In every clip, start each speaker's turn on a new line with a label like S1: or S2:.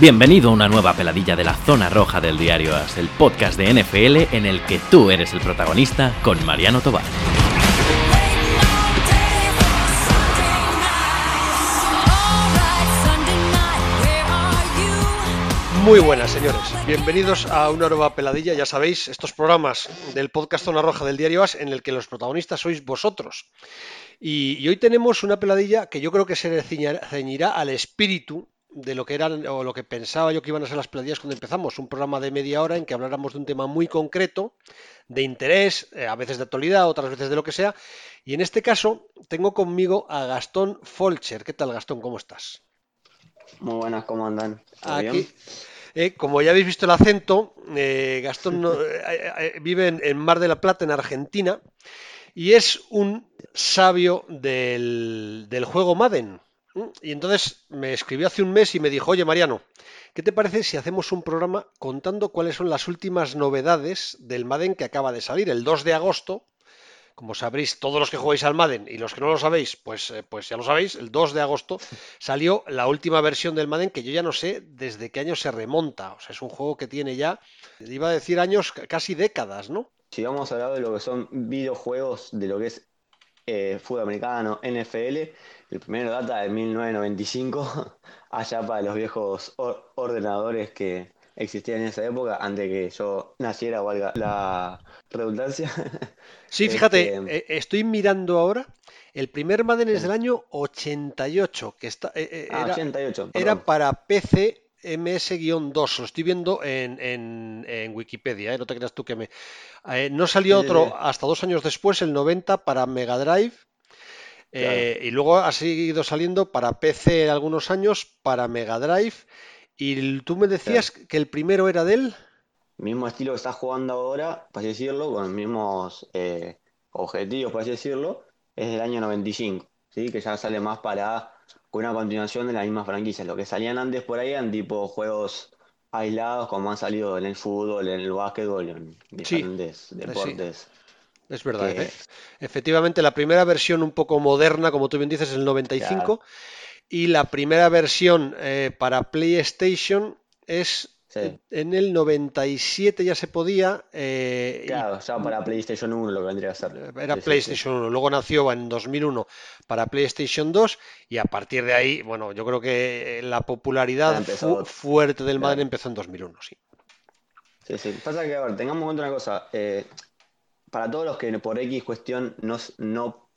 S1: Bienvenido a una nueva peladilla de la zona roja del diario As, el podcast de NFL en el que tú eres el protagonista con Mariano Tobar.
S2: Muy buenas, señores. Bienvenidos a una nueva peladilla. Ya sabéis, estos programas del podcast Zona Roja del Diario As en el que los protagonistas sois vosotros. Y, y hoy tenemos una peladilla que yo creo que se ceñirá, ceñirá al espíritu de lo que eran o lo que pensaba yo que iban a ser las peladillas cuando empezamos, un programa de media hora en que habláramos de un tema muy concreto, de interés, eh, a veces de actualidad, otras veces de lo que sea. Y en este caso tengo conmigo a Gastón Folcher. ¿Qué tal, Gastón? ¿Cómo estás?
S3: Muy buenas, ¿cómo andan? ¿Todo
S2: Aquí,
S3: bien?
S2: eh, como ya habéis visto el acento, eh, Gastón no- eh, vive en, en Mar de la Plata, en Argentina, y es un sabio del, del juego Madden. ¿M? Y entonces me escribió hace un mes y me dijo, oye Mariano, ¿qué te parece si hacemos un programa contando cuáles son las últimas novedades del Madden que acaba de salir el 2 de agosto? Como sabréis, todos los que jugáis al Madden y los que no lo sabéis, pues, eh, pues ya lo sabéis, el 2 de agosto salió la última versión del Madden que yo ya no sé desde qué año se remonta. O sea, es un juego que tiene ya, iba a decir años, casi décadas, ¿no?
S3: Si vamos a hablar de lo que son videojuegos, de lo que es eh, fútbol americano, NFL, el primero data de 1995, allá para los viejos or- ordenadores que existían en esa época, antes que yo naciera, valga la redundancia.
S2: Sí, fíjate,
S3: Este,
S2: eh, estoy mirando ahora, el primer Madden es del año 88, que está, eh, eh,
S3: ah,
S2: era,
S3: 88,
S2: era para PC MS-2, lo estoy viendo en, en- en Wikipedia, ¿eh? No te creas tú que me... eh, no salió otro hasta dos años después, el 90, para Mega Drive,
S3: claro.
S2: eh, y luego ha seguido saliendo para PC algunos años, para Mega Drive, y tú me decías
S3: Claro.
S2: que el primero era del...
S3: Mismo estilo que estás jugando ahora, por así decirlo, con los mismos eh, objetivos, por así decirlo, es del año 95, ¿sí? Que ya sale más para con una continuación de las mismas franquicias. Lo que salían antes por ahí eran tipo juegos aislados, como han salido en el fútbol, en el básquetbol, en diferentes
S2: eh, sí,
S3: deportes.
S2: es verdad.
S3: Que,
S2: efe- Efectivamente, la primera versión un poco moderna, como tú bien dices, es el
S3: claro,
S2: 95, y la primera versión eh, para PlayStation es eh,
S3: sí.
S2: en el 97 ya se podía, eh, y
S3: Claro, ya para PlayStation 1 lo que vendría a ser.
S2: Eh, Era
S3: Sí, sí, sí.
S2: PlayStation 1, luego nació en 2001 para PlayStation 2 y a partir de ahí, bueno, yo creo que eh, la popularidad fu- fuerte del Madden
S3: claro.
S2: empezó en 2001, sí.
S3: Sí, sí. Pasa que, a ver, tengamos en cuenta una cosa. eh, para todos los que por X cuestión no, no,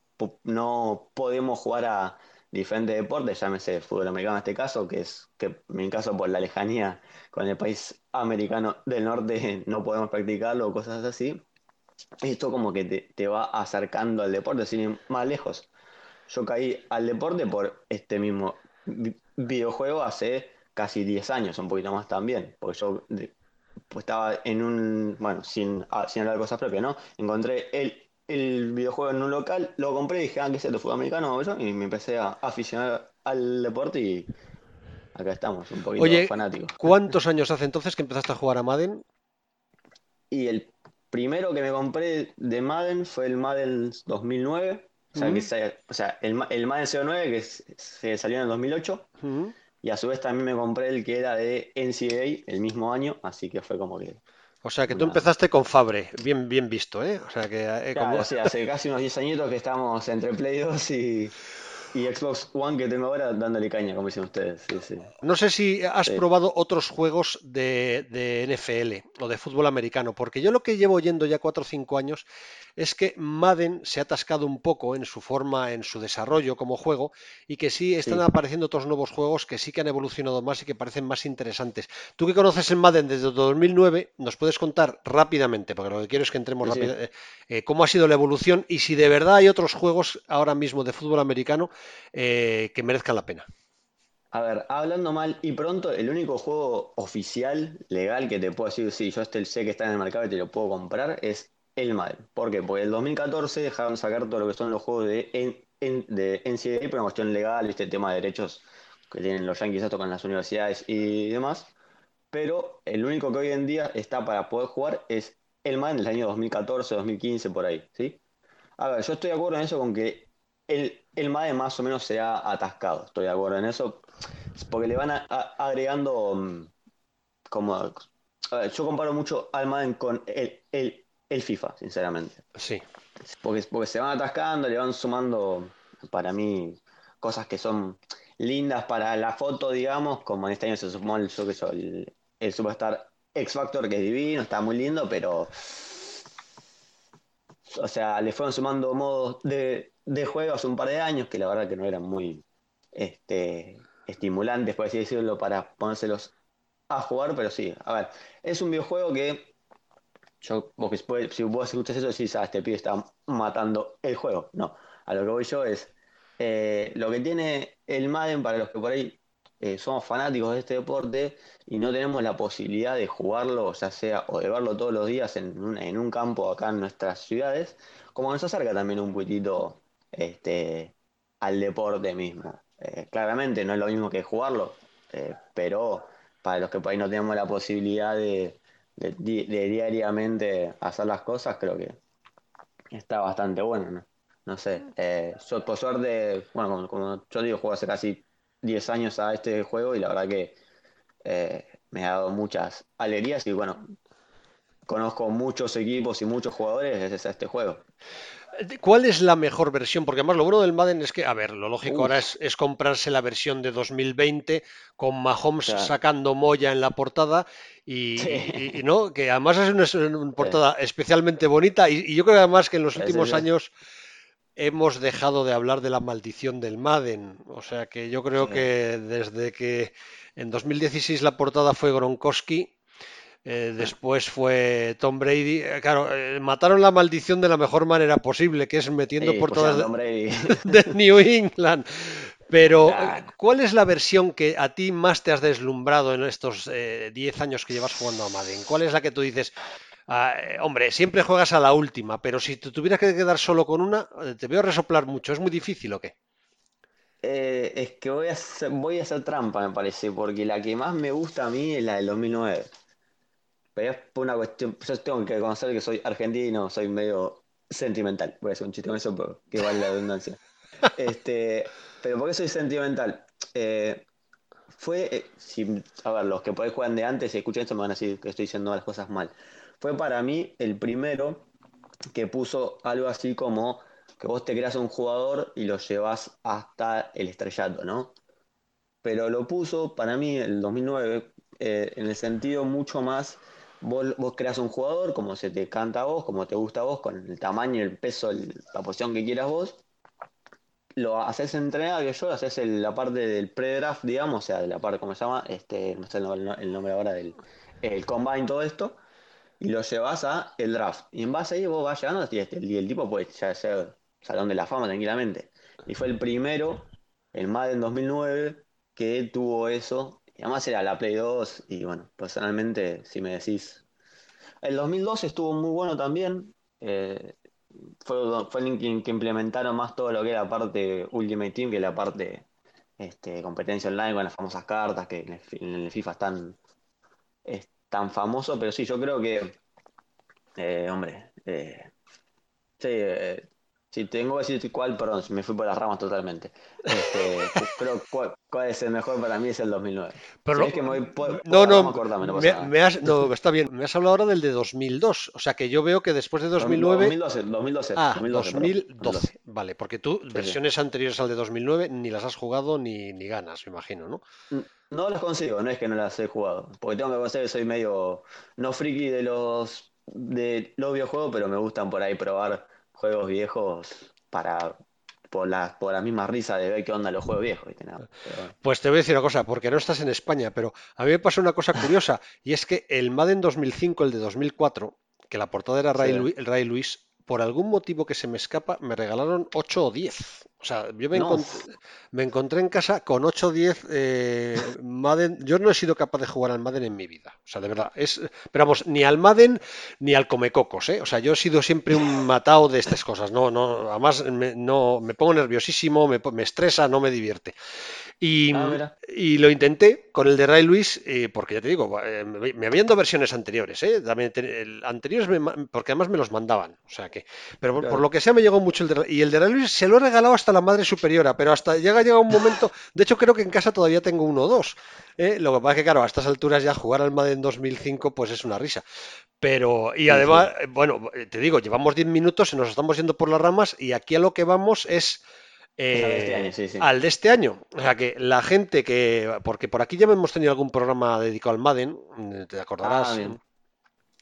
S3: no podemos jugar a diferentes deportes, llámese fútbol americano en este caso, que es que en mi caso por la lejanía con el país americano del norte no podemos practicarlo o cosas así, esto como que te, te va acercando al deporte, sin ir más lejos. Yo caí al deporte por este mismo vi- videojuego hace casi 10 años, un poquito más también, porque yo pues estaba en un, bueno, sin, ah, sin hablar de cosas propias, ¿no? Encontré el, el videojuego en un local, lo compré y dije, ah, ¿qué es esto? ¿Fútbol americano? Vamos yo, Y me empecé a aficionar al deporte y acá estamos, un poquito
S2: Oye,
S3: fanáticos.
S2: ¿cuántos años hace entonces que empezaste a jugar a Madden?
S3: Y el primero que me compré de Madden fue el Madden 2009, o sea, que se- o sea el, el Madden 09 que se salió en el 2008.
S2: ujú.
S3: Y a su vez también me compré el que era de NCAA el mismo año, así que fue como que
S2: O sea que tú empezaste con Fabre, bien, bien visto, ¿eh? O sea que eh, como...
S3: Claro, sí, hace casi unos 10 añitos que estamos entre Play 2 y, y Xbox One que tengo ahora dándole caña, como dicen ustedes. Sí, sí.
S2: No sé si has
S3: Sí,
S2: probado otros juegos de, de NFL o de fútbol americano, porque yo lo que llevo oyendo ya 4 o 5 años es que Madden se ha atascado un poco en su forma, en su desarrollo como juego, y que sí están apareciendo otros nuevos juegos que sí que han evolucionado más y que parecen más interesantes. Tú que conoces el Madden desde 2009, ¿nos puedes contar rápidamente, porque lo que quiero es que entremos rápido, eh, eh, cómo ha sido la evolución y si de verdad hay otros juegos ahora mismo de fútbol americano eh, que merezcan la pena?
S3: A ver, hablando mal y pronto, el único juego oficial, legal, que te puedo decir, sí, yo este sé que está en el mercado y te lo puedo comprar, es el Madden. ¿Por qué? Porque en el 2014 dejaron sacar todo lo que son los juegos de, N- N- de NCAA por una cuestión legal, este tema de derechos que tienen los Yankees con las universidades y demás. Pero el único que hoy en día está para poder jugar es el Madden del año 2014, 2015, por ahí, ¿sí? A ver, yo estoy de acuerdo en eso con que el, el Madden más o menos se ha atascado, estoy de acuerdo en eso. porque le van agregando mm, como... yo comparo mucho al Madden con el, el, el FIFA, sinceramente.
S2: Sí.
S3: Porque, porque se van atascando, le van sumando, para mí, cosas que son lindas para la foto, digamos, como en este año se sumó el, el, el Superstar X Factor, que es divino, está muy lindo, pero... O sea, le fueron sumando modos de, de juego hace un par de años que la verdad que no eran muy este, estimulantes, por así decirlo, para ponérselos a jugar, pero sí, a ver, es un videojuego que yo, vos, si vos escuchas eso, decís, ah, este pibe está matando el juego. No, a lo que voy yo es, eh, lo que tiene el Madden para los que por ahí eh, somos fanáticos de este deporte y no tenemos la posibilidad de jugarlo, ya sea, o de verlo todos los días en un, en un campo acá en nuestras ciudades, como nos acerca también un poquitito este, al deporte mismo. Eh, claramente no es lo mismo que jugarlo, pero para los que por ahí no tenemos la posibilidad de, diariamente hacer las cosas, creo que está bastante bueno, ¿no? No sé, eh, yo por suerte, bueno, como, yo digo, juego hace casi 10 años a este juego y la verdad que eh, me ha dado muchas alegrías y bueno, conozco muchos equipos y muchos jugadores gracias a este juego.
S2: ¿Cuál es la mejor versión? Porque además lo bueno del Madden es que, a ver, lo lógico ahora es, comprarse la versión de 2020 con Mahomes sacando Moya en la portada y, no, que además es una, portada especialmente bonita y, yo creo además que en los últimos años hemos dejado de hablar de la maldición del Madden. O sea que yo creo que desde que en 2016 la portada fue Gronkowski, eh, después fue Tom Brady. Eh, claro, eh, mataron la maldición de la mejor manera posible, que es metiendo por todas de, New England. Pero, ¿cuál es la versión que a ti más te has deslumbrado en estos 10 años que llevas jugando a Madden? ¿Cuál es la que tú dices, ah, hombre, siempre juegas a la última, pero si te tuvieras que quedar solo con una, te veo resoplar mucho, ¿es muy difícil o qué?
S3: es que voy a, hacer, voy a hacer trampa, me parece, porque la que más me gusta a mí es la del 2009. Pero es por una cuestión, yo tengo que conocer que soy argentino, soy medio sentimental. Voy a hacer un chiste con eso, pero que vale la redundancia. este, pero ¿por qué soy sentimental? Eh, fue, eh, si, a ver, los que podéis jugar de antes y escuchan esto me van a decir que estoy diciendo las cosas mal. Fue para mí el primero que puso algo así como que vos te creas un jugador y lo llevas hasta el estrellato, ¿no? Pero lo puso para mí el 2009 eh, en el sentido mucho más Vos, creas un jugador como se te canta a vos, como te gusta a vos, con el tamaño, el peso, la posición que quieras vos. Lo haces entrenar, que yo, haces la parte del pre-draft, digamos, o sea, de la parte, ¿cómo se llama? Este, no sé el, nombre ahora del el combine, todo esto, y lo llevas a el draft. Y en base a ahí vos vas llegando y, este, el tipo puede ya ser Salón de la Fama tranquilamente. Y fue el primero, el Madden 2009, que tuvo eso y además era la Play 2 y bueno, personalmente, si me decís... El 2012 estuvo muy bueno también. Eh, fue, fue el que, implementaron más todo lo que era la parte Ultimate Team que la parte este, competencia online con las famosas cartas que en el, FIFA están es tan famoso, pero sí, yo creo que, eh, hombre, eh, sí, si tengo que decir cuál, perdón, me fui por las ramas totalmente. Este, pero cuál, es el mejor para mí es el 2009.
S2: Pero
S3: que
S2: me no, no, me, has, no, está bien. Me has hablado ahora del de 2002. O sea que yo veo que después de 2009.
S3: 2012, 2012.
S2: Ah, 2012. Vale, porque tú, versiones anteriores al de 2009, ni las has jugado ni, ni ganas, me imagino, ¿no?
S3: No las consigo, no es que no las he jugado. Porque tengo que conocer que soy medio. No friki de los. de los videojuegos, pero me gustan por ahí probar juegos viejos para por la, por la misma risa de ver qué onda los juegos viejos.
S2: Pues te voy a decir una cosa, porque no estás en España, pero a mí me pasó una cosa curiosa, y es que el Madden 2005, el de 2004, que la portada era Ray, Luis, Ray Luis, por algún motivo que se me escapa, me regalaron 8 o 10. O sea, yo me, encontré, en casa con 8 o 10 eh, Madden. Yo no he sido capaz de jugar al Madden en mi vida. O sea, de verdad. Es, pero vamos, ni al Madden ni al Comecocos. ¿eh? O sea, yo he sido siempre un matado de estas cosas. No, no, además me, no, me pongo nerviosísimo, me, me estresa, no me divierte. Y, ah, y, lo intenté con el de Ray Luis, eh, porque ya te digo, eh, me habían dado versiones anteriores, ¿eh? También, anteriores porque además me los mandaban. O sea que, pero por, lo que sea me llegó mucho el de Y el de Ray Luis se lo he regalado hasta la madre superiora, pero hasta llega, llega un momento, de hecho creo que en casa todavía tengo uno o dos. ¿eh? Lo que pasa es que, claro, a estas alturas ya jugar al Madden 2005 pues es una risa. Pero, y además, bueno, te digo, llevamos 10 minutos, y nos estamos yendo por las ramas y aquí a lo que vamos es...
S3: Este
S2: eh, al de este año. O sea que la gente que. Porque por aquí ya hemos tenido algún programa dedicado al Madden, te acordarás.
S3: Ah,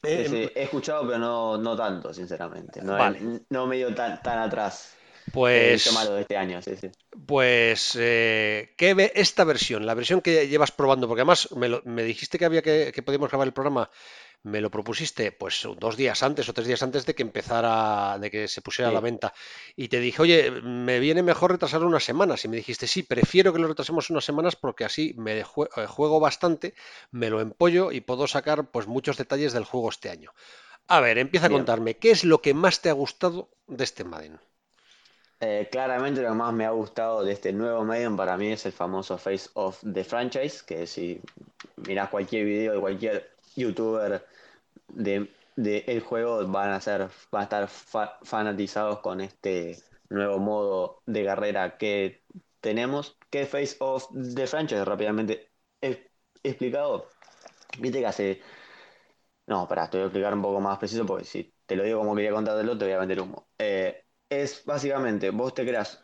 S3: eh, he escuchado, pero no, no tanto, sinceramente. No, no me dio tan, tan atrás.
S2: Pues.
S3: malo de este año, sí, sí.
S2: Pues, eh, ¿qué ve esta versión? La versión que llevas probando, porque además me, dijiste que había que, que podíamos grabar el programa me lo propusiste pues dos días antes o tres días antes de que empezara, de que se pusiera a la venta. Y te dije, oye, me viene mejor retrasar unas semanas. Y me dijiste, sí, prefiero que lo retrasemos unas semanas porque así me eh, juego bastante, me lo empollo y puedo sacar pues muchos detalles del juego este año. A ver, empieza a contarme, ¿qué es lo que más te ha gustado de este Madden?
S3: Eh, claramente lo que más me ha gustado de este nuevo Madden para mí es el famoso Face of the Franchise, que si miras cualquier video de cualquier youtuber de, el juego van a ser van a estar fanatizados con este nuevo modo de carrera que tenemos. ¿Qué Face of the Franchise? Rápidamente he explicado. Viste que hace. No, para, te voy a explicar un poco más preciso porque si te lo digo como quería contártelo, te voy a vender humo. Eh, es básicamente, vos te creas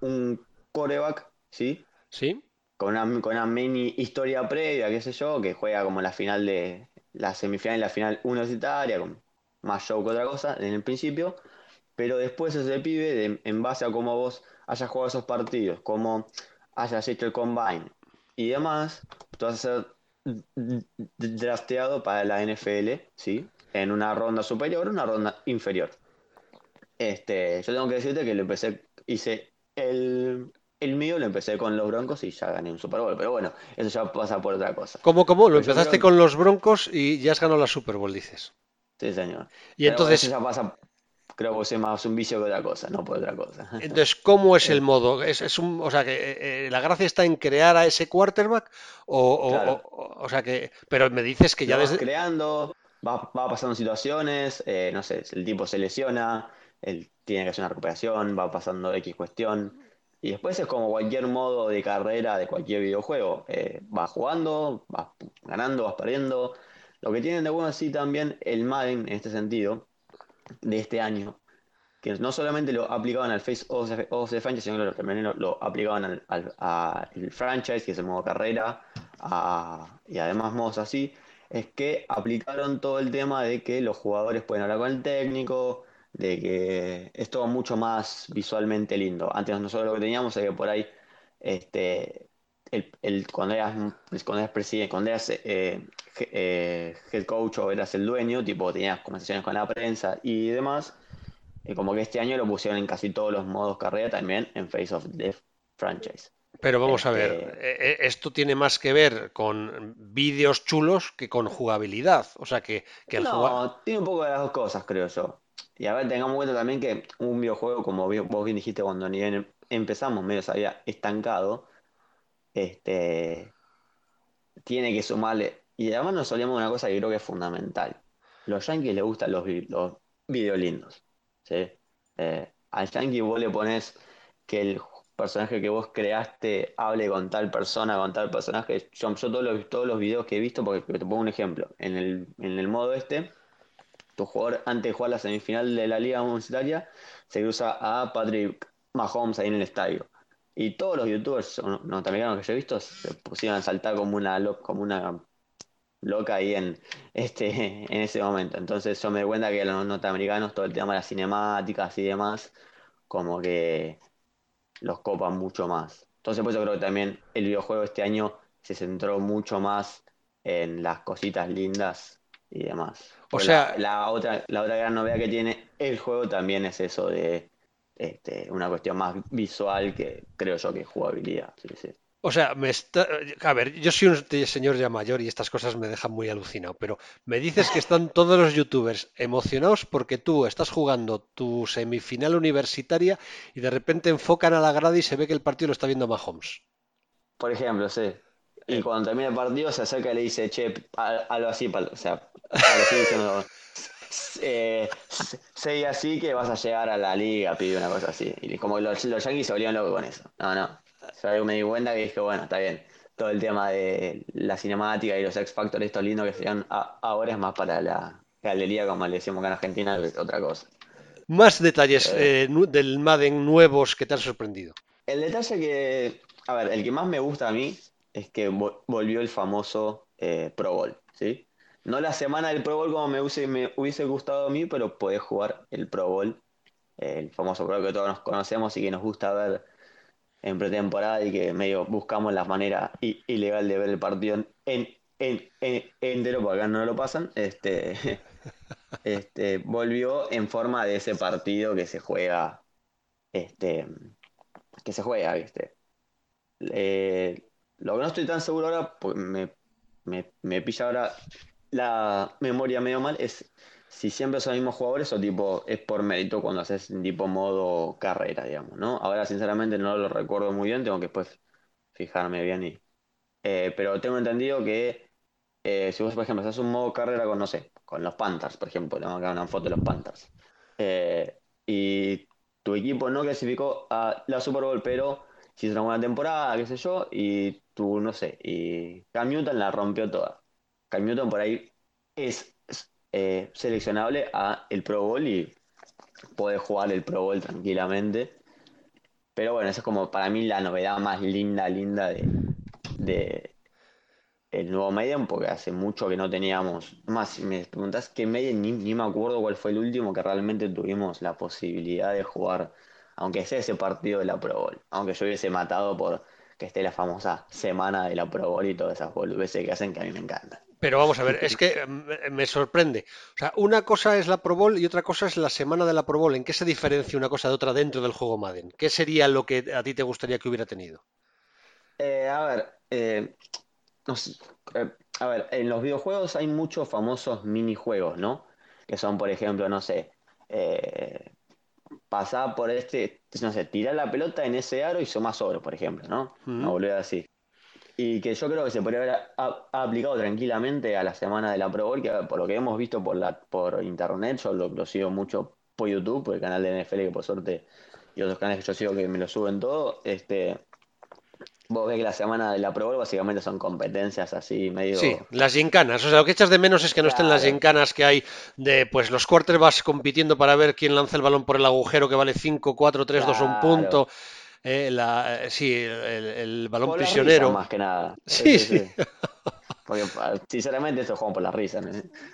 S3: un coreback, ¿sí?
S2: Sí.
S3: Con una, con una mini historia previa, qué sé yo, que juega como la final de, la semifinal y la final universitaria, con más show que otra cosa en el principio, pero después ese pibe, en base a cómo vos hayas jugado esos partidos, cómo hayas hecho el combine y demás, tú vas a ser drafteado para la NFL, ¿sí? En una ronda superior o una ronda inferior. Este, yo tengo que decirte que lo empecé, hice el, el mío lo empecé con los Broncos y ya gané un Super Bowl. Pero bueno, eso ya pasa por otra cosa.
S2: ¿Cómo, cómo? Lo empezaste con los Broncos y ya has ganado la Super Bowl, dices.
S3: Sí, señor.
S2: Y entonces.
S3: Eso ya pasa, creo que es más un vicio que otra cosa, no por otra cosa.
S2: Entonces, ¿cómo es el modo? ¿Es, un, o sea, que eh, eh, la gracia está en crear a ese quarterback? O, o, sea, que. Pero me dices que ya
S3: desde. creando, va, va pasando situaciones, eh, no sé, el tipo se lesiona, él tiene que hacer una recuperación, va pasando X cuestión y después es como cualquier modo de carrera de cualquier videojuego. Eh, vas jugando, vas ganando, vas perdiendo. Lo que tienen de bueno así también el Madden en este sentido, de este año, que no solamente lo aplicaban al Face of the, Franchise, sino que también lo, aplicaban al, al, franchise, que es el modo carrera, y además modos así, es que aplicaron todo el tema de que los jugadores pueden hablar con el técnico, de que es todo mucho más visualmente lindo. Antes nosotros lo que teníamos es que por ahí, este, el, cuando eras, cuando eras presidente, cuando eras eh, eh, head coach o eras el dueño, tipo tenías conversaciones con la prensa y demás, y como que este año lo pusieron en casi todos los modos carrera también en Face of the Franchise.
S2: Pero vamos a ver, este eh, esto tiene más que ver con vídeos chulos que con jugabilidad. O sea que, que el
S3: No, tiene un poco de las dos cosas, creo yo. Y a ver, tengamos en cuenta también que un videojuego, como vos bien dijiste cuando ni empezamos, medio se había estancado, este, tiene que sumarle. Y además nos solíamos una cosa que creo que es fundamental. Los yankees les gustan los, los videos lindos. Eh, al yankee vos le pones que el personaje que vos creaste hable con tal persona, con tal personaje. Yo, todos, los, todos los videos que he visto, porque te pongo un ejemplo, en el, en el modo este tu jugador antes de jugar la semifinal de la Liga Universitaria se cruza a Patrick Mahomes ahí en el estadio. Y todos los youtubers norteamericanos que yo he visto se pusieron a saltar como una, como una loca ahí en, este, en ese momento. Entonces yo me doy cuenta que los norteamericanos, todo el tema de las cinemáticas y demás, como que los copan mucho más. Entonces por eso creo que también el videojuego este año se centró mucho más en las cositas lindas y demás.
S2: O sea,
S3: la, otra, la otra gran novedad que tiene el juego también es eso de este, una cuestión más visual que creo yo que jugabilidad.
S2: O sea, me está... a ver, yo soy un señor ya mayor y estas cosas me dejan muy alucinado, pero me dices que están todos los youtubers emocionados porque tú estás jugando tu semifinal universitaria y de repente enfocan a la grada y se ve que el partido lo está viendo Mahomes.
S3: Por ejemplo, sí. Y eh. cuando termina el partido se acerca y le dice, che, algo así, o sea, eh, sé así que vas a llegar a la liga, pide una cosa así. Y como los, los Yankees se volvieron locos con eso. No, no. Yo me di cuenta que dije, bueno, está bien. Todo el tema de la cinemática y los X Factor, estos lindos que serían ahora es más para la galería, como le decimos acá en Argentina, otra cosa.
S2: Más detalles eh, eh, del Madden nuevos que te han sorprendido.
S3: El detalle que, a ver, el que más me gusta a mí es que volvió el famoso eh, Pro Bowl, ¿sí? No la semana del Pro Bowl como me hubiese, gustado a mí, pero podés jugar el Pro Bowl, el famoso Pro que todos nos conocemos y que nos gusta ver en pretemporada y que medio buscamos la manera ilegal de ver el partido en, en, entero, porque acá no lo pasan, este, este, volvió en forma de ese partido que se juega, este, que se juega. Eh, lo que no estoy tan seguro ahora, pues me, me, pilla ahora la memoria medio mal, es si siempre son los mismos jugadores o tipo es por mérito cuando haces tipo modo carrera, digamos, ¿no? Ahora sinceramente no lo recuerdo muy bien, tengo que después fijarme bien y... Eh, pero tengo entendido que eh, si vos, por ejemplo, haces un modo carrera con, no sé, con los Panthers, por ejemplo, tengo acá una foto de los Panthers, eh, y tu equipo no clasificó a la Super Bowl, pero hizo una buena temporada, qué sé yo, y no sé, y Cam Newton la rompió toda. Cam Newton por ahí es eh, seleccionable a el Pro Bowl y puede jugar el Pro Bowl tranquilamente. Pero bueno, esa es como para mí la novedad más linda, linda de, de el nuevo Medium, porque hace mucho que no teníamos. Más, si me preguntas qué Medium, ni, ni, me acuerdo cuál fue el último que realmente tuvimos la posibilidad de jugar, aunque sea ese partido de la Pro Bowl. Aunque yo hubiese matado por que esté la famosa semana de la Pro Bowl y todas esas boludeces que hacen que a mí me encantan.
S2: Pero vamos a ver, es que me sorprende. O sea, una cosa es la Pro Bowl y otra cosa es la semana de la Pro Bowl. ¿En qué se diferencia una cosa de otra dentro del juego Madden? ¿Qué sería lo que a ti te gustaría que hubiera tenido?
S3: Eh, a ver, eh, eh, a ver, en los videojuegos hay muchos famosos minijuegos, ¿no? Que son, por ejemplo, no sé, eh, pasar por este, no sé, tirar la pelota en ese aro y sumar sobre, por ejemplo, ¿no? No volver así. Y que yo creo que se podría haber aplicado tranquilamente a la semana de la Pro Bowl, que por lo que hemos visto por la por internet, yo lo, sigo mucho por YouTube, por el canal de NFL, que por suerte, y otros canales que yo sigo que me lo suben todo, este Vos ves que la semana de la Pro Bowl básicamente son competencias así medio.
S2: Sí, las gincanas. O sea, lo que echas de menos es que no estén las gincanas que hay de pues los quarterbacks compitiendo para ver quién lanza el balón por el agujero que vale 5, 4, 3, 2, un punto. Eh, la, eh, sí, el, balón prisionero.
S3: más que nada.
S2: Sí, sí.
S3: Porque sinceramente esto juego por la risa.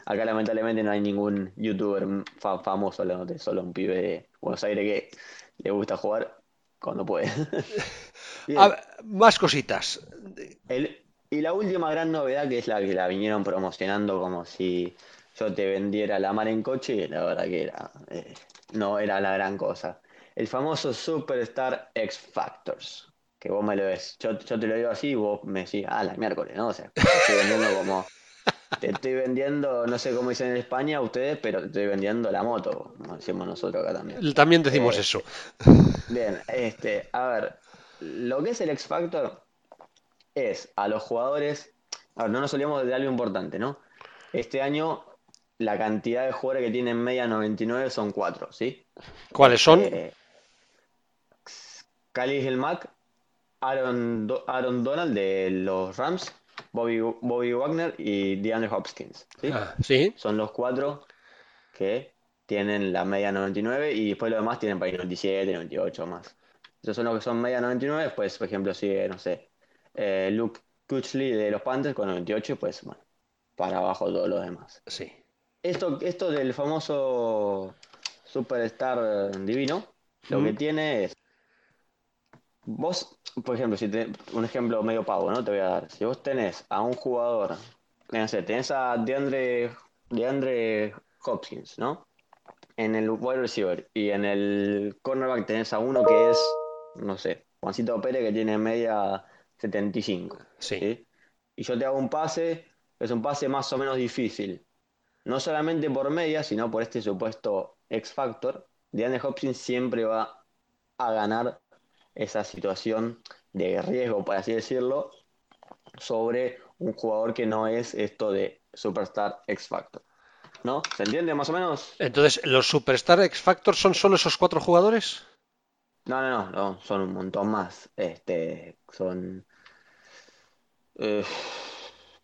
S3: Acá lamentablemente no hay ningún youtuber famoso, solo un pibe de Buenos Aires que le gusta jugar cuando puede.
S2: más cositas.
S3: y la última gran novedad que es la que la vinieron promocionando como si yo te vendiera la mar en coche y la verdad que era eh, no era la gran cosa. El famoso Superstar X Factors. Que vos me lo ves. Yo, te lo digo así y vos me decís, ah, la miércoles, ¿no? O sea, estoy vendiendo como. Te estoy vendiendo, no sé cómo dicen en España ustedes, pero te estoy vendiendo la moto, como decimos nosotros acá también.
S2: También decimos eh, eso.
S3: Bien, este, a ver, lo que es el X Factor es a los jugadores. A ver, no nos olvidemos de algo importante, ¿no? Este año la cantidad de jugadores que tienen media 99 son cuatro, ¿sí?
S2: ¿Cuáles son? Eh,
S3: el Mac, Aaron, Aaron Donald de los Rams, Bobby, Bobby Wagner y DeAndre Hopkins. ¿sí?
S2: Ah, ¿sí?
S3: Son los cuatro que tienen la media 99 y después los demás tienen para ir 97, 98 más. Esos son los que son media 99, después, por ejemplo, sigue, no sé, eh, Luke Kuchley de los Panthers con 98, pues bueno, para abajo todos los demás.
S2: Sí.
S3: Esto, esto del famoso Superstar divino, lo que tiene es. Vos, por ejemplo, si te, un ejemplo medio pavo, ¿no? Te voy a dar. Si vos tenés a un jugador, no sé, tenés a DeAndre, DeAndre Hopkins, ¿no? En el wide receiver y en el cornerback tenés a uno que es no sé, Juancito Pérez que tiene media 75.
S2: Sí.
S3: Y yo te hago un pase, es un pase más o menos difícil. No solamente por media, sino por este supuesto X Factor. DeAndre Hopkins siempre va a ganar esa situación de riesgo, por así decirlo, sobre un jugador que no es esto de Superstar X Factor. ¿no? ¿Se entiende más o menos?
S2: Entonces, ¿los Superstar X Factor son solo esos cuatro jugadores?
S3: No, no, no, no, son un montón más. Este, son eh,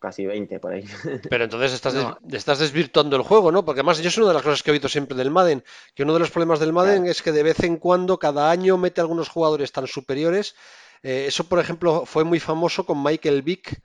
S3: casi 20 por ahí.
S2: Pero entonces estás, des- estás desvirtuando el juego, ¿no? Porque además yo es una de las cosas que he oído siempre del Madden, que uno de los problemas del Madden
S3: Claro.
S2: es que de vez en cuando, cada año, mete algunos jugadores tan superiores. Eh, eso, por ejemplo, fue muy famoso con Michael Vick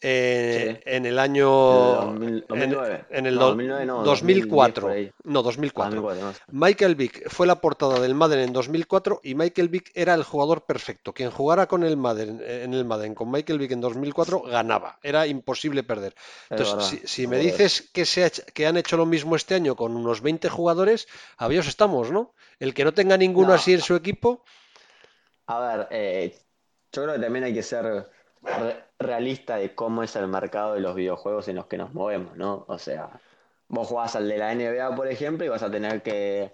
S2: eh,
S3: Sí.
S2: en el año...
S3: 2000
S2: en,
S3: 2009.
S2: en el
S3: No,
S2: do-
S3: 2009 no,
S2: 2004.
S3: 2010 por ahí.
S2: No, 2004.
S3: 2004, no sé.
S2: Michael Vick fue la portada del Madden en 2004 y Michael Vick era el jugador perfecto. Quien jugara con el Madden, en el Madden con Michael Vick en 2004 ganaba. Era imposible perder.
S3: Es
S2: Entonces, si, si me dices que, se ha que han hecho lo mismo este año con unos 20 jugadores, avíos estamos, ¿no? El que no tenga ninguno
S3: No.
S2: así en su equipo,
S3: A ver, eh, yo creo que también hay que ser re- realista de cómo es el mercado de los videojuegos en los que nos movemos, ¿no? O sea, vos jugás al de la NBA, por ejemplo, y vas a tener que,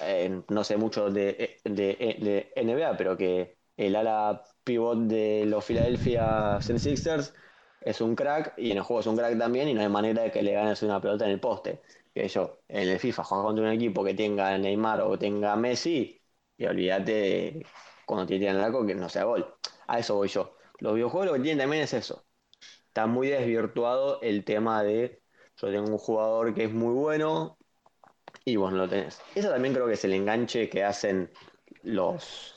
S3: eh, no sé mucho de, de, NBA, pero que el ala pivot de los Philadelphia 76ers es un crack, y en el juego es un crack también, y no hay manera de que le ganes una pelota en el poste. Que yo, en el FIFA, juegas contra un equipo que tenga Neymar o tenga Messi, y olvídate cuando te tiran el arco que no sea gol. A eso voy yo. Los videojuegos lo que tienen también es eso. Está muy desvirtuado el tema de yo tengo un jugador que es muy bueno y vos no lo tenés. Eso también creo que es el enganche que hacen los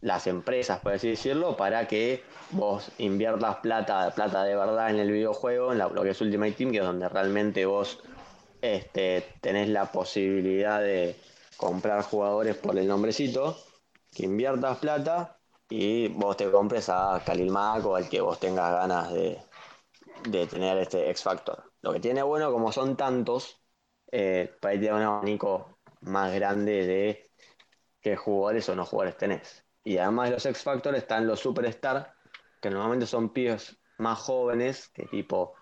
S3: las empresas, por así decirlo, para que vos inviertas plata, plata de verdad en el videojuego, en la- lo que es Ultimate Team, que es donde realmente vos este, tenés la posibilidad de comprar jugadores por el nombrecito, que inviertas plata y vos te compres a Khalil Mack o al que vos tengas ganas de, de tener este X Factor. Lo que tiene bueno, como son tantos, eh, para ahí te da un abanico más grande de qué jugadores o no jugadores tenés. Y además de los X Factor están los Superstar, que normalmente son pibes más jóvenes, que tipo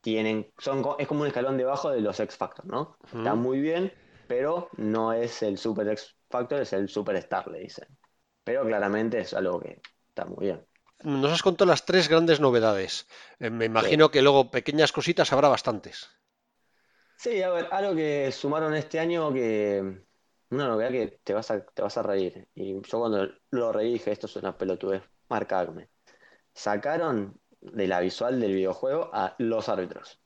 S3: tienen, son, es como un escalón debajo de los X Factor, ¿no? Está
S2: Ujú.
S3: muy bien, pero no es el Super X Factor, es el Superstar, le dicen. Pero claramente es algo que está muy bien.
S2: nos has contado las tres grandes novedades. Eh, me imagino que luego pequeñas cositas habrá bastantes.
S3: Sí, a ver, algo que sumaron este año que una novedad que te vas a, te vas a reír. Y yo cuando lo reí dije, esto es una pelotudez, marcarme. Sacaron de la visual del videojuego a los árbitros.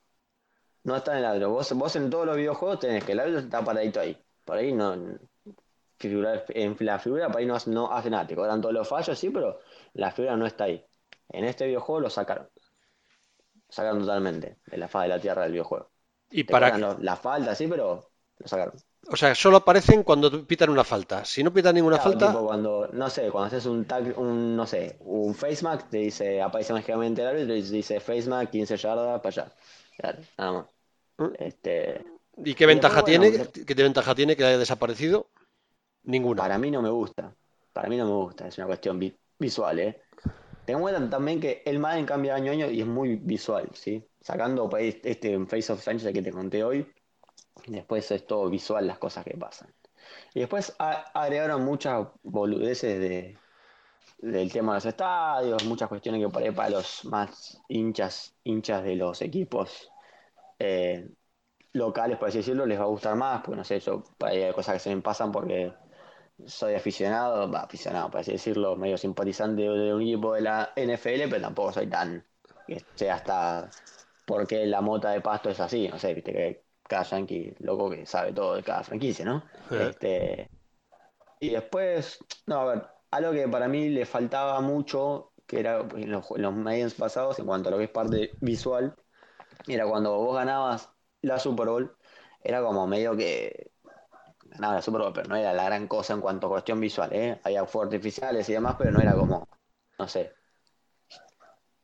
S3: No está en el árbitro. Vos, vos en todos los videojuegos tenés que el árbitro está paradito ahí. Por ahí no. Figurar- en la figura por ahí no, hace- no hace nada. Te cobran todos los fallos, sí, pero la figura no está ahí. En este videojuego lo sacaron. Lo sacaron totalmente de la faz de la tierra del videojuego.
S2: Y
S3: Te
S2: para,
S3: los- la falta, sí, pero lo sacaron.
S2: o sea, solo aparecen cuando pitan una falta. Si no pitan ninguna
S3: Claro,
S2: falta,
S3: tipo cuando, no sé, cuando haces un tag, un, no sé, un face mac, te dice, aparece mágicamente el árbitro y te dice face mac, 15 yardas para allá. Claro, nada más.
S2: ¿Mm?
S3: Este,
S2: ¿y qué
S3: y
S2: ventaja
S3: después, bueno,
S2: tiene? ¿Qué ventaja tiene que haya desaparecido? Ninguna.
S3: para mí no me gusta. Para mí no me gusta, es una cuestión vi- visual, ¿eh? Tengo también que el Madden cambia año a año y es muy visual, ¿sí? Sacando ahí este Face of Sanchez que te conté hoy, después es todo visual las cosas que pasan. Y después agregaron muchas boludeces de, del tema de los estadios, muchas cuestiones que por ahí para los más hinchas, hinchas de los equipos eh, locales, por así decirlo, les va a gustar más, porque no sé, yo por ahí hay cosas que se me pasan porque soy aficionado, aficionado, por así decirlo, medio simpatizante de, un equipo de la NFL, pero tampoco soy tan que sea hasta porque la mota de pasto es así, no sé, viste que cada yankee loco que sabe todo de cada franquicia, ¿no? Este, y después, no, a ver, algo que para mí le faltaba mucho, que era en los, en los medios pasados, en cuanto a lo que es parte visual, era cuando vos ganabas la Super Bowl, era como medio que la Super Bowl, pero no era la gran cosa en cuanto a cuestión visual, ¿eh? Había fuegos artificiales y demás, pero no era como, no sé,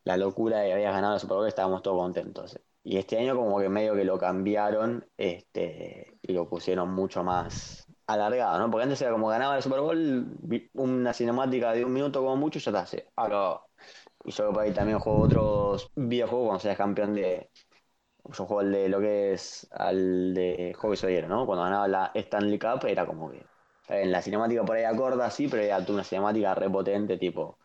S3: la locura de que habías ganado la Super Bowl, estábamos todos contentos. Y este año como que medio que lo cambiaron este, y lo pusieron mucho más alargado, ¿no? Porque antes era como ganaba la Super Bowl, una cinemática de un minuto como mucho, y ya se acabó. Y yo por ahí también juego otros videojuegos cuando seas campeón de... Yo juego al de lo que es al de Hockey sobre ¿no? Cuando ganaba la Stanley Cup era como que en la cinemática por ahí acorda, sí, pero era una cinemática repotente, tipo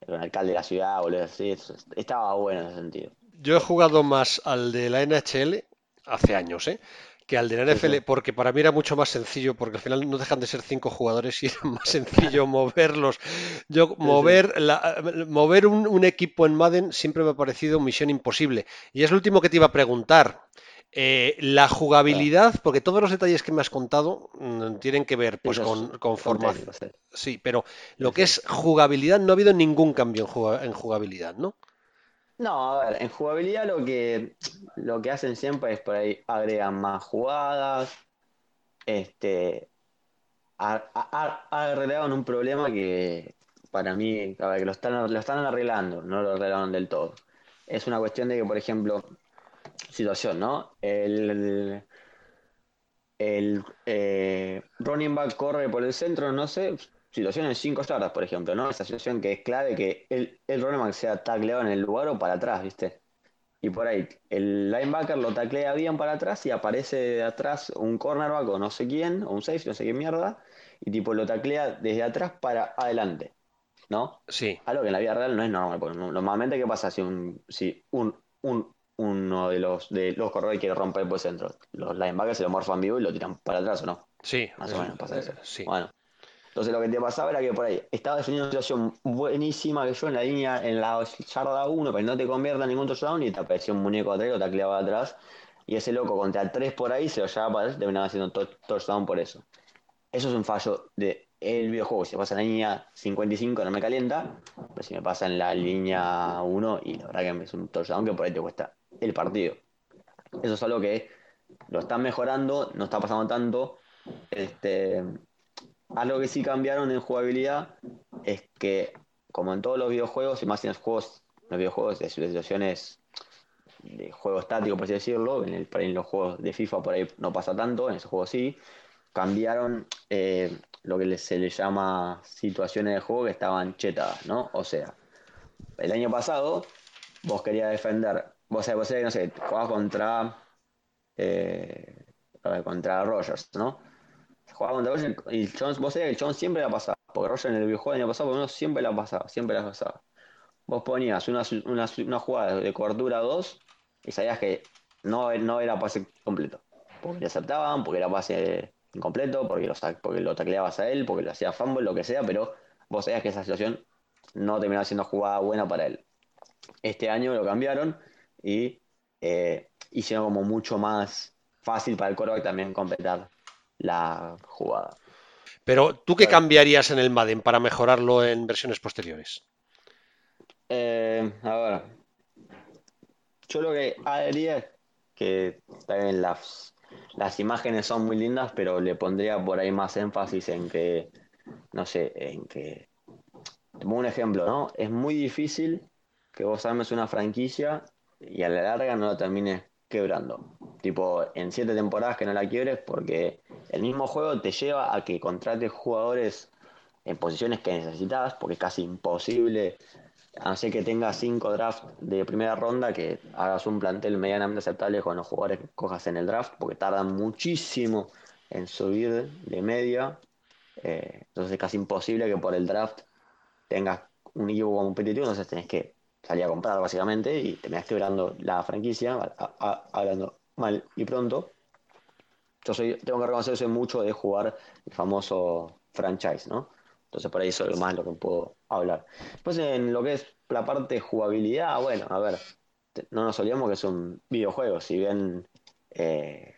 S3: el alcalde de la ciudad, boludo, así, estaba bueno en ese sentido.
S2: Yo he jugado más al de la NHL hace años, ¿eh? Que al de la NFL, porque para mí era mucho más sencillo, porque al final no dejan de ser cinco jugadores y era más sencillo moverlos. Yo mover, la, mover un, equipo en Madden siempre me ha parecido misión imposible. Y es lo último que te iba a preguntar. Eh, la jugabilidad, porque todos los detalles que me has contado mm, tienen que ver pues, con, formación. Sí, pero lo que es jugabilidad, no ha habido ningún cambio en jugabilidad, ¿no?
S3: No, a ver, en jugabilidad lo que, lo que hacen siempre es por ahí agregan más jugadas, este, arreglaron un problema que para mí, a ver, que lo están, lo están arreglando, no lo arreglaron del todo. Es una cuestión de que, por ejemplo, situación, ¿no? El, el eh, running back corre por el centro, no sé, situación en 5 yardas, por ejemplo, ¿no? Esa situación que es clave que el, el back sea tacleado en el lugar o para atrás, ¿viste? Y por ahí, el linebacker lo taclea bien para atrás y aparece de atrás un cornerback o no sé quién, o un safety, no sé qué mierda, y tipo lo taclea desde atrás para adelante, ¿no?
S2: Sí.
S3: Algo que en la vida real no es normal, porque normalmente, ¿qué pasa si un, si un, un uno de los de los corredores quiere romper por centro? Los linebackers se lo morfan vivo y lo tiran para atrás, ¿o no?
S2: Sí.
S3: Más o menos pasa eso.
S2: Sí.
S3: Bueno, entonces lo que te pasaba era que por ahí estaba definiendo una situación buenísima que yo en la línea, en la yarda 1, pero no te convierta en ningún touchdown y te apareció un muñeco atrás y lo tacleaba atrás. Y ese loco contra 3 por ahí se lo llevaba para atrás terminaba haciendo touchdown por eso. Eso es un fallo del el videojuego. Si me pasa en la línea 55 no me calienta, pero si me pasa en la línea 1 y la verdad que es un touchdown que por ahí te cuesta el partido. Eso es algo que lo están mejorando, no está pasando tanto. Este, algo que sí cambiaron en jugabilidad es que, como en todos los videojuegos, y más en los juegos, los videojuegos de situaciones de juego estático, por así decirlo, en, el, en los juegos de FIFA por ahí no pasa tanto, en esos juegos sí, cambiaron eh, lo que se le llama situaciones de juego que estaban chetadas, ¿no? O sea, el año pasado vos querías defender, vos sabés, vos no sé, jugabas contra, eh, contra Rogers, ¿no? Jugaba contra Roger y vos sabías que Jones siempre la pasaba, porque Roger en el videojuego del año pasado por lo menos siempre la pasaba, siempre la pasaba. Vos ponías una, una, una jugada de cobertura 2 y sabías que no, no era pase completo, porque le aceptaban, porque era pase incompleto, porque lo, porque lo tacleabas a él, porque lo hacía fumble, lo que sea, pero vos sabías que esa situación no terminaba siendo jugada buena para él. Este año lo cambiaron y eh, hicieron como mucho más fácil para el quarterback también completar la jugada.
S2: Pero, ¿tú qué cambiarías en el Madden para mejorarlo en versiones posteriores?
S3: Eh, a ver, yo lo que haría es que también las, las imágenes son muy lindas, pero le pondría por ahí más énfasis en que, no sé, en que, como un ejemplo, ¿no? Es muy difícil que vos armes una franquicia y a la larga no lo termines quebrando. Tipo, en siete temporadas que no la quiebres porque el mismo juego te lleva a que contrates jugadores en posiciones que necesitas, porque es casi imposible, a no ser que tengas cinco drafts de primera ronda, que hagas un plantel medianamente aceptable con los jugadores que cojas en el draft, porque tardan muchísimo en subir de media. Eh, entonces es casi imposible que por el draft tengas un equipo competitivo, entonces tenés que salir a comprar básicamente y terminás quebrando la franquicia, hablando mal y pronto. Yo soy, tengo que reconocer mucho de jugar el famoso franchise, ¿no? Entonces por ahí eso es más lo que puedo hablar. Después en lo que es la parte de jugabilidad, bueno, a ver, no nos olvidemos que es un videojuego, si bien eh,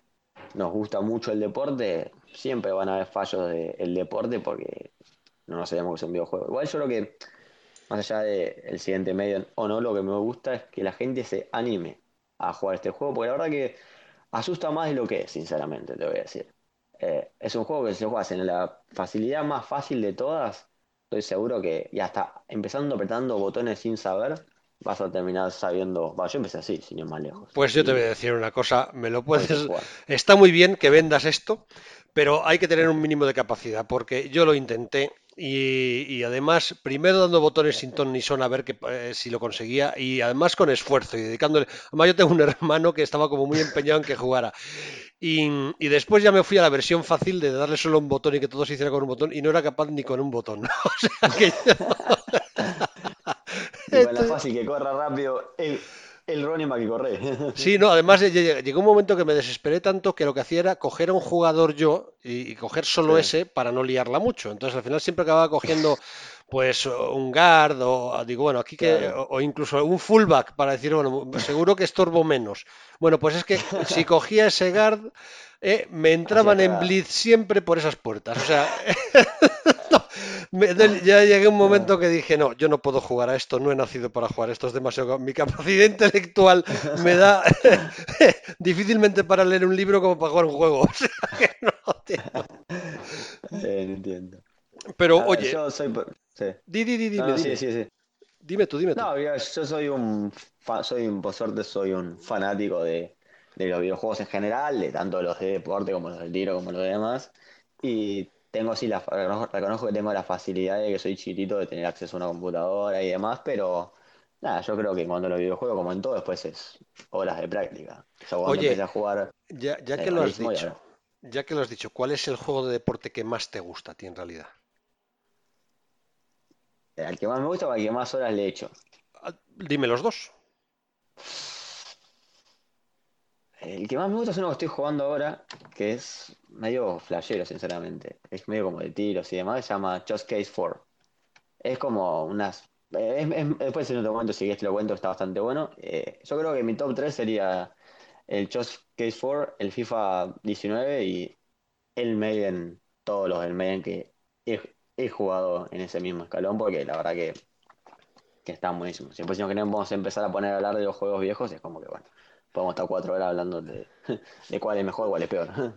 S3: nos gusta mucho el deporte, siempre van a haber fallos del deporte porque no nos olvidemos que es un videojuego. Igual yo creo que, más allá del siguiente medio o no, lo que me gusta es que la gente se anime a jugar este juego, porque la verdad que asusta más de lo que es, sinceramente, te voy a decir. Eh, es un juego que si lo juegas en la facilidad más fácil de todas, estoy seguro que ya está empezando apretando botones sin saber, vas a terminar sabiendo. yo empecé así, sin ir más lejos.
S2: Pues yo te voy a decir una cosa, me lo puedes. Está muy bien que vendas esto, pero hay que tener un mínimo de capacidad, porque yo lo intenté y, además, primero dando botones sin ton ni son a ver que, eh, si lo conseguía y además con esfuerzo y dedicándole. Además, yo tengo un hermano que estaba como muy empeñado en que jugara. Y, después ya me fui a la versión fácil de darle solo un botón y que todo se hiciera con un botón y no era capaz ni con un botón. o sea que
S3: y con la fácil que corra rápido, el, el que corre.
S2: Sí, no, además lle- lle- llegó un momento que me desesperé tanto que lo que hacía era coger a un jugador yo y, y coger solo
S3: Sí.
S2: ese para no liarla mucho. Entonces al final siempre acababa cogiendo pues un guard o digo, bueno, aquí que
S3: Claro.
S2: o, o incluso un fullback para decir, bueno, seguro que estorbo menos. Bueno, pues es que si cogía ese guard eh, me entraban en blitz siempre por esas puertas. O sea, me- ya llegué a un momento que dije, no, yo no puedo jugar a esto, no he nacido para jugar, esto es demasiado... Mi capacidad intelectual me da difícilmente para leer un libro como para jugar un juego. O sea, que no, tío.
S3: Eh, no entiendo.
S2: Pero
S3: ver,
S2: oye,
S3: yo soy. Sí.
S2: di, di, di, dime,
S3: no,
S2: dime.
S3: sí, sí.
S2: Dime tú, dime tú.
S3: No, yo, yo soy un, fa- soy un, por suerte, soy un fanático de, de los videojuegos en general, de tanto los de deporte como los del tiro, como los demás. Y tengo, sí, la, reconozco, reconozco que tengo la facilidad de que soy chiquito, de tener acceso a una computadora y demás, pero nada, yo creo que cuando los videojuegos, como en todo, después es horas de práctica. O sea, cuando
S2: Oye,
S3: empecé a jugar,
S2: Ya, ya que lo has dicho, ya que lo has dicho, ¿cuál es el juego de deporte que más te gusta a ti en realidad?
S3: Al que más me gusta o al que más horas le he hecho.
S2: Ah, Dime los dos.
S3: El que más me gusta es uno que estoy jugando ahora, que es medio flashero, sinceramente. Es medio como de tiros y demás, se llama Just Case 4. Es como unas... eh, es- es- después en otro momento, si te lo cuento, está bastante bueno. Eh, yo creo que mi top 3 sería el Just Case 4, el FIFA 19 y el Maiden, todos los del Maiden que he, jugado en ese mismo escalón, porque la verdad que, que están buenísimos. Si después si nos queremos empezar a poner a hablar de los juegos viejos, es como que bueno, podemos estar cuatro horas hablando de, de cuál es mejor, cuál es peor.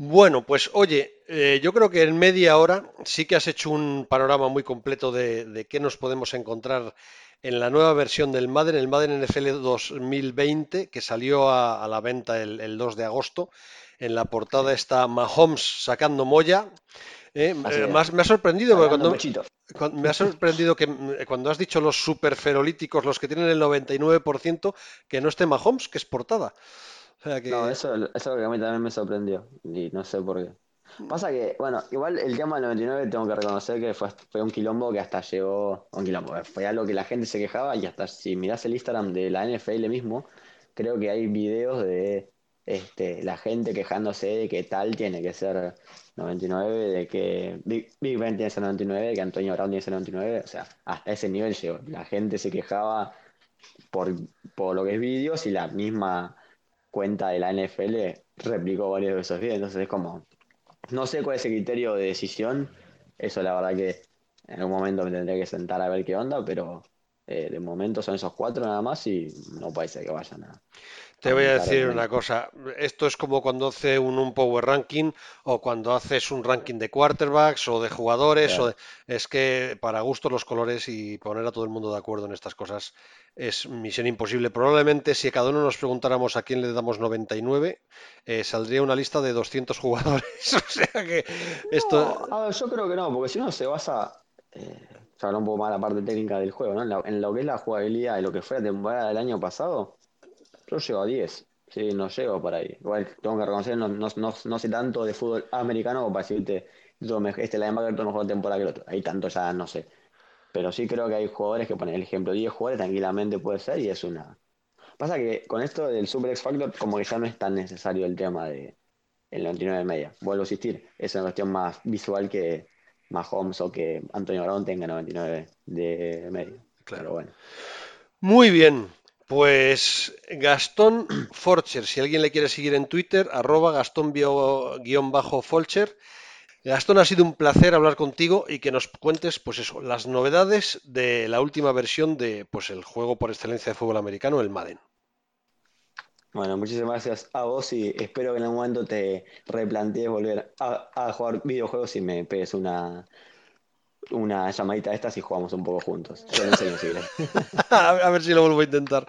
S2: Bueno, pues oye, eh, yo creo que en media hora sí que has hecho un panorama muy completo de, de qué nos podemos encontrar en la nueva versión del Madden, el Madden NFL 2020, que salió a, a la venta el, el 2 de agosto. En la portada está Mahomes sacando molla. Eh, eh,
S3: es,
S2: más- me ha sorprendido porque cuando, me ha sorprendido que mm, cuando has dicho los superferolíticos, los que tienen el 99%, que no esté Mahomes, que es portada. O sea
S3: No,
S2: que
S3: eso, eso es lo que a mí también me sorprendió y no sé por qué. Pasa que, bueno, igual el tema del 99 tengo que reconocer que fue, fue un quilombo que hasta llegó, un quilombo, eh, fue algo que la gente se quejaba y hasta si mirás el Instagram de la NFL mismo, creo que hay videos de este, la gente quejándose de que tal tiene que ser 99, de que Big, Ben tiene que ser 99, de que Antonio Brown tiene que ser 99, o sea, hasta ese nivel llegó. La gente se quejaba por, por lo que es vídeos y la misma cuenta de la NFL replicó varios de esos videos, entonces es como... No sé cuál es el criterio de decisión. Eso la verdad que en algún momento me tendré que sentar a ver qué onda, pero eh, de momento son esos cuatro nada más y no ser que vayan a
S2: Te voy a decir
S3: el
S2: una cosa, esto es como cuando hace un, un power ranking o cuando haces un ranking de quarterbacks o de jugadores, o de- es que para gusto los colores y poner a todo el mundo de acuerdo en estas cosas es misión imposible. Probablemente si a cada uno nos preguntáramos a quién le damos 99, eh, saldría una lista de 200 jugadores. O sea que esto,
S3: No, a ver, yo creo que no, porque si uno se basa, eh, hablar un poco más de la parte técnica del juego, ¿no? En, la- en lo que es la jugabilidad y lo que fue la temporada del año pasado, yo llego a 10, sí, no llego por ahí. Igual tengo que reconocer, no, no, no, no sé tanto de fútbol americano como para decirte, "Yo me- este linebacker tuvo mejor temporada que el otro. Ahí tanto ya no sé. Pero sí creo que hay jugadores que ponen el ejemplo, 10 jugadores tranquilamente puede ser y es una... Pasa que con esto del Super X Factor como que ya no es tan necesario el tema de el 99 de media. Vuelvo a insistir, es una cuestión más visual que Mahomes o que Antonio Brown tenga 99 de media. Pero
S2: claro.
S3: bueno,
S2: Muy bien, pues Gastón Forcher, si alguien le quiere seguir en Twitter, arroba Gastón-Folcher. Gastón, ha sido un placer hablar contigo y que nos cuentes, pues las novedades de la última versión de, pues el juego por excelencia de fútbol americano, el Madden.
S3: bueno, muchísimas gracias a vos y espero que en algún momento te replantees volver a, a jugar videojuegos y me pegues una, una llamadita de estas y jugamos un poco juntos. Yo te enseño si.
S2: A ver si lo vuelvo a intentar.